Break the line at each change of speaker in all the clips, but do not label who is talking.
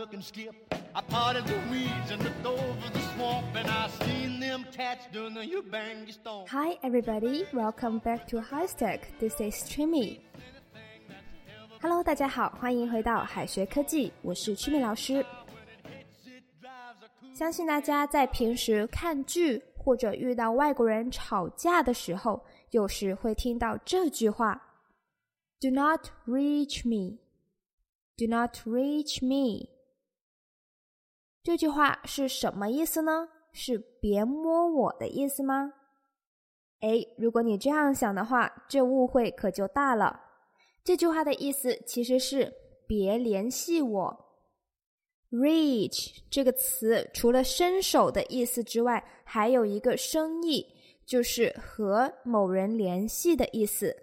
looking skip. I the weeds and looked over the swamp, and I seen them cats doing the you bang you.
Hi everybody, welcome back to High Stack. This is Jimmy. Hello，大家好，欢迎回到海学科技，我是吉米老师。相信大家在平时看剧或者遇到外国人吵架的时候，有时会听到这句话：“Do not reach me, do not reach me。”这句话是什么意思呢？是别摸我的意思吗？哎，如果你这样想的话，这误会可就大了。这句话的意思其实是别联系我。Reach 这个词除了伸手的意思之外，还有一个生意，就是和某人联系的意思。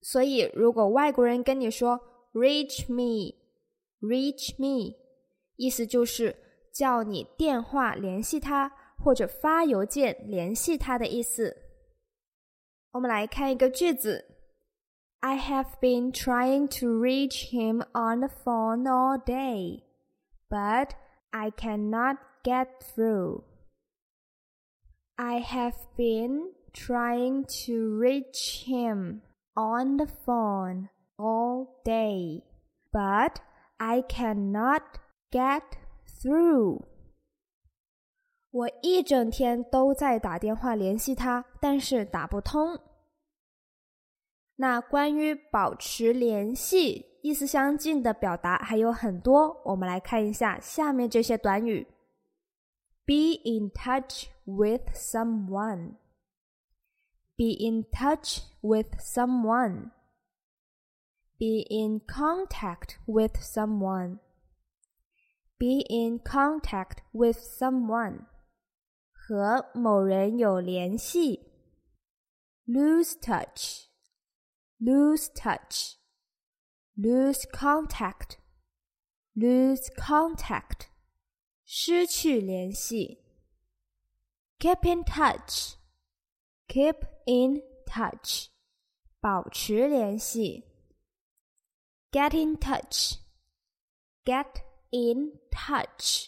所以，如果外国人跟你说 “reach me”，“reach me”，意思就是叫你电话联系他，或者发邮件联系他的意思。我们来看一个句子：I have been trying to reach him on the phone all day but I cannot get through. I have been trying to reach him on the phone all day, but I cannot get through. 我一整天都在打电话联系他，但是打不通。那关于保持联系。意思相近的表达还有很多，我们来看一下下面这些短语：be in touch with someone, be in touch with someone, be in contact with someone, be in contact with someone，和某人有联系；lose touch, lose touch。lose contact, lose contact，失去联系。keep in touch, keep in touch，保持联系。get in touch, get in touch，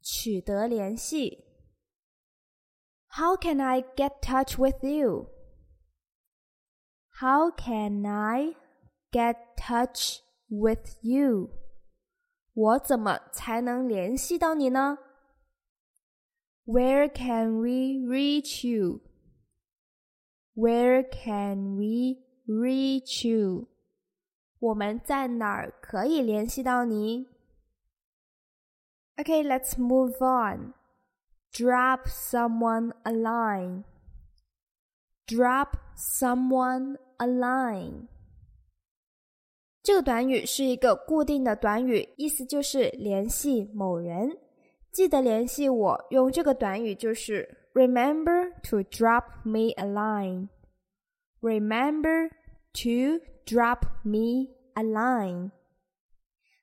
取得联系。How can I get touch with you? How can I get touch with you？我怎么才能联系到你呢？Where can we reach you? Where can we reach you? 我们在哪儿可以联系到你 ？Okay, let's move on. Drop someone a line. Drop someone a line. 这个短语是一个固定的短语，意思就是联系某人。记得联系我，用这个短语就是 Remember to drop me a line. Remember to drop me a line.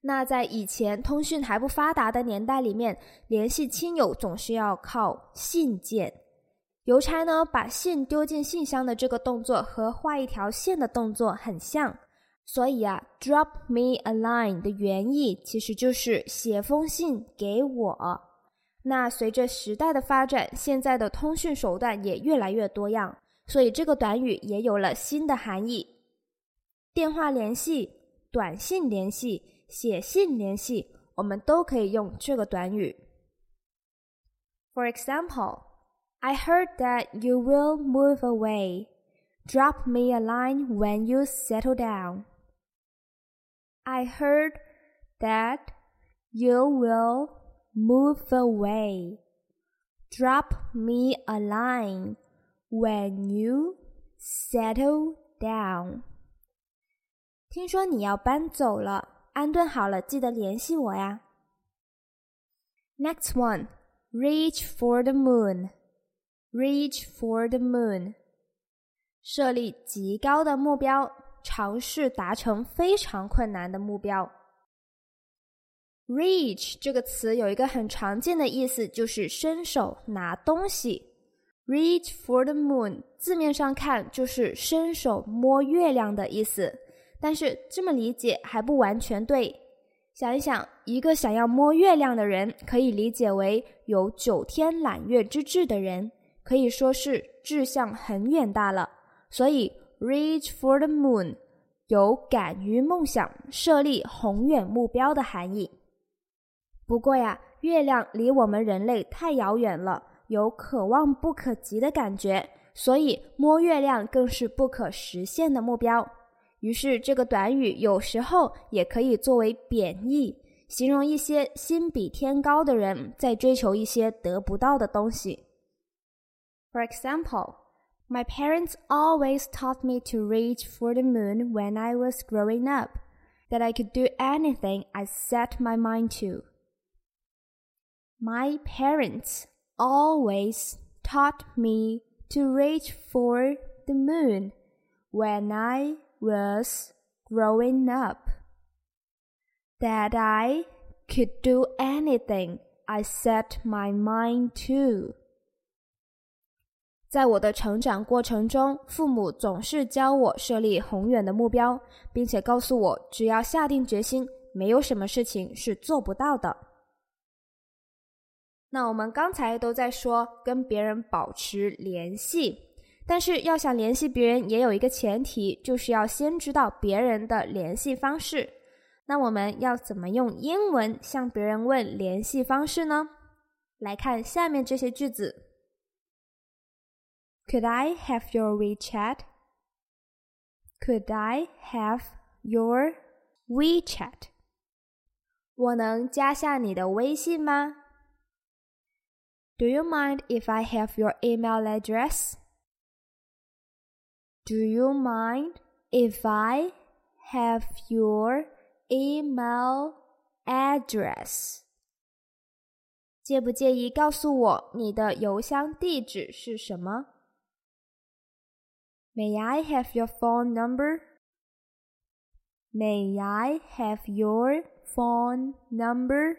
那在以前通讯还不发达的年代里面，联系亲友总是要靠信件。邮差呢，把信丢进信箱的这个动作和画一条线的动作很像。所以啊，drop me a line 的原意其实就是写封信给我。那随着时代的发展，现在的通讯手段也越来越多样，所以这个短语也有了新的含义：电话联系、短信联系、写信联系，我们都可以用这个短语。For example, I heard that you will move away. Drop me a line when you settle down. I heard that you will move away. Drop me a line when you settle down. 听说你要搬走了， 安顿好了记得联系我呀。Next one, reach for the moon. Reach for the moon. 设立极高的目标。尝试达成非常困难的目标。Reach 这个词有一个很常见的意思，就是伸手拿东西。Reach for the moon 字面上看就是伸手摸月亮的意思，但是这么理解还不完全对。想一想，一个想要摸月亮的人，可以理解为有九天揽月之志的人，可以说是志向很远大了。所以，reach for the moon 有敢于梦想、设立宏远目标的含义。不过呀，月亮离我们人类太遥远了，有可望不可及的感觉，所以摸月亮更是不可实现的目标。于是，这个短语有时候也可以作为贬义，形容一些心比天高的人在追求一些得不到的东西。For example, my parents always taught me to reach for the moon when I was growing up, that I could do anything I set my mind to. My parents always taught me to reach for the moon when I was growing up that I could do anything I set my mind to。在我的成长过程中，父母总是教我设立宏远的目标，并且告诉我，只要下定决心，没有什么事情是做不到的。那我们刚才都在说跟别人保持联系。但是要想联系别人，也有一个前提，就是要先知道别人的联系方式。那我们要怎么用英文向别人问联系方式呢？来看下面这些句子：Could I have your WeChat? Could I have your WeChat? 我能加下你的微信吗？Do you mind if I have your email address? Do you mind if I have your email address？介不介意告诉我你的邮箱地址是什么？May I have your phone number? May I have your phone number?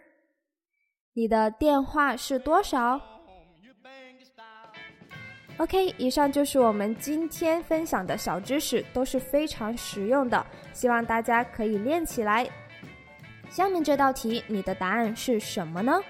你的电话是多少 ？OK，以上就是我们今天分享的小知识，都是非常实用的，希望大家可以练起来。下面这道题，你的答案是什么呢？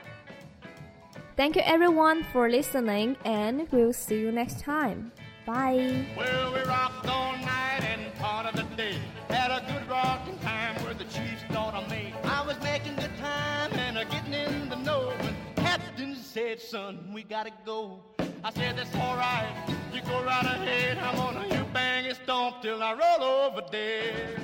Thank you everyone for listening, and we'll see you next time. Bye.
Well, we rocked all night and part of the day. Had a good rocking time where the chiefs thought of me. I was making good time and a getting in the know. When Captain said, son, we gotta go. I said, that's all right. You go right ahead. I'm gonna you bang and stomp till I roll over dead.